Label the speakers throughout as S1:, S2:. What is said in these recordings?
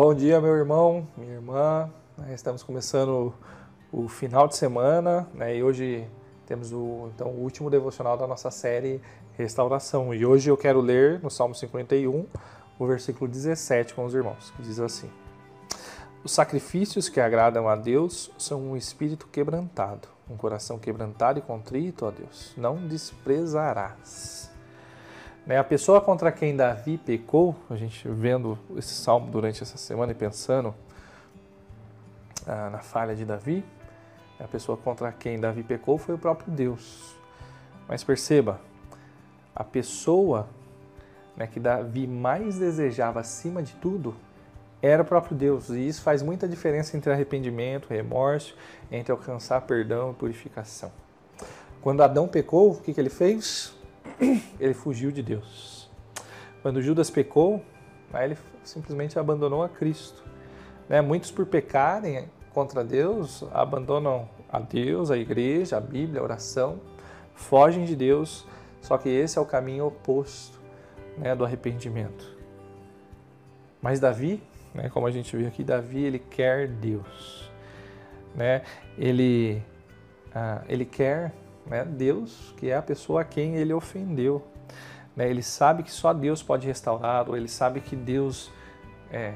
S1: Bom dia, meu irmão, minha irmã. Estamos começando o final de semana né? e hoje temos o, então, o último devocional da nossa série Restauração. E hoje eu quero ler no Salmo 51, o versículo 17 com os irmãos, que diz assim: Os sacrifícios que agradam a Deus são um espírito quebrantado, um coração quebrantado e contrito, ó Deus, não desprezarás. Né, a pessoa contra quem Davi pecou, a gente vendo esse salmo durante essa semana e pensando ah, na falha de Davi, a pessoa contra quem Davi pecou foi o próprio Deus. Mas perceba, a pessoa né, que Davi mais desejava acima de tudo era o próprio Deus. E isso faz muita diferença entre arrependimento, remorso, entre alcançar perdão e purificação. Quando Adão pecou, o que, que ele fez? ele fugiu de Deus. Quando Judas pecou, ele simplesmente abandonou a Cristo. Né? Muitos, por pecarem contra Deus, abandonam a Deus, a igreja, a Bíblia, a oração, fogem de Deus, só que esse é o caminho oposto né, do arrependimento. Mas Davi, né, como a gente viu aqui, Davi ele quer Deus. Né? Ele, ah, ele quer né? Deus, que é a pessoa a quem ele ofendeu. Né? Ele sabe que só Deus pode restaurá-lo, ele sabe que Deus é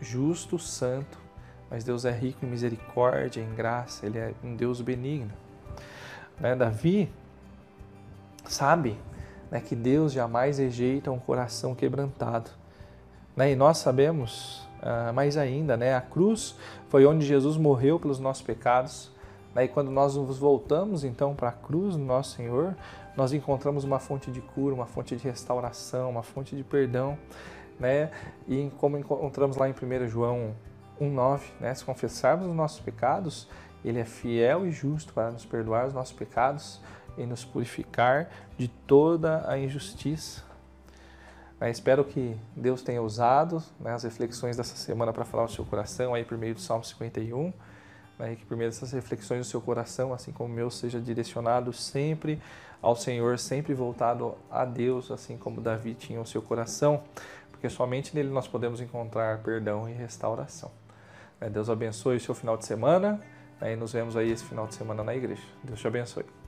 S1: justo, santo, mas Deus é rico em misericórdia, em graça, ele é um Deus benigno. Né? Davi sabe né, que Deus jamais rejeita um coração quebrantado. Né? E nós sabemos uh, mais ainda, né? a cruz foi onde Jesus morreu pelos nossos pecados, e quando nós nos voltamos então para a cruz do nosso Senhor, nós encontramos uma fonte de cura, uma fonte de restauração, uma fonte de perdão. Né? E como encontramos lá em 1 João 1,9, né? se confessarmos os nossos pecados, Ele é fiel e justo para nos perdoar os nossos pecados e nos purificar de toda a injustiça. Né? Espero que Deus tenha usado né, as reflexões dessa semana para falar ao seu coração aí por meio do Salmo 51 né, que por meio dessas reflexões do seu coração, assim como o meu, seja direcionado sempre ao Senhor, sempre voltado a Deus, assim como Davi tinha o seu coração, porque somente nele nós podemos encontrar perdão e restauração. Né, Deus abençoe o seu final de semana né, e nos vemos aí esse final de semana na igreja. Deus te abençoe.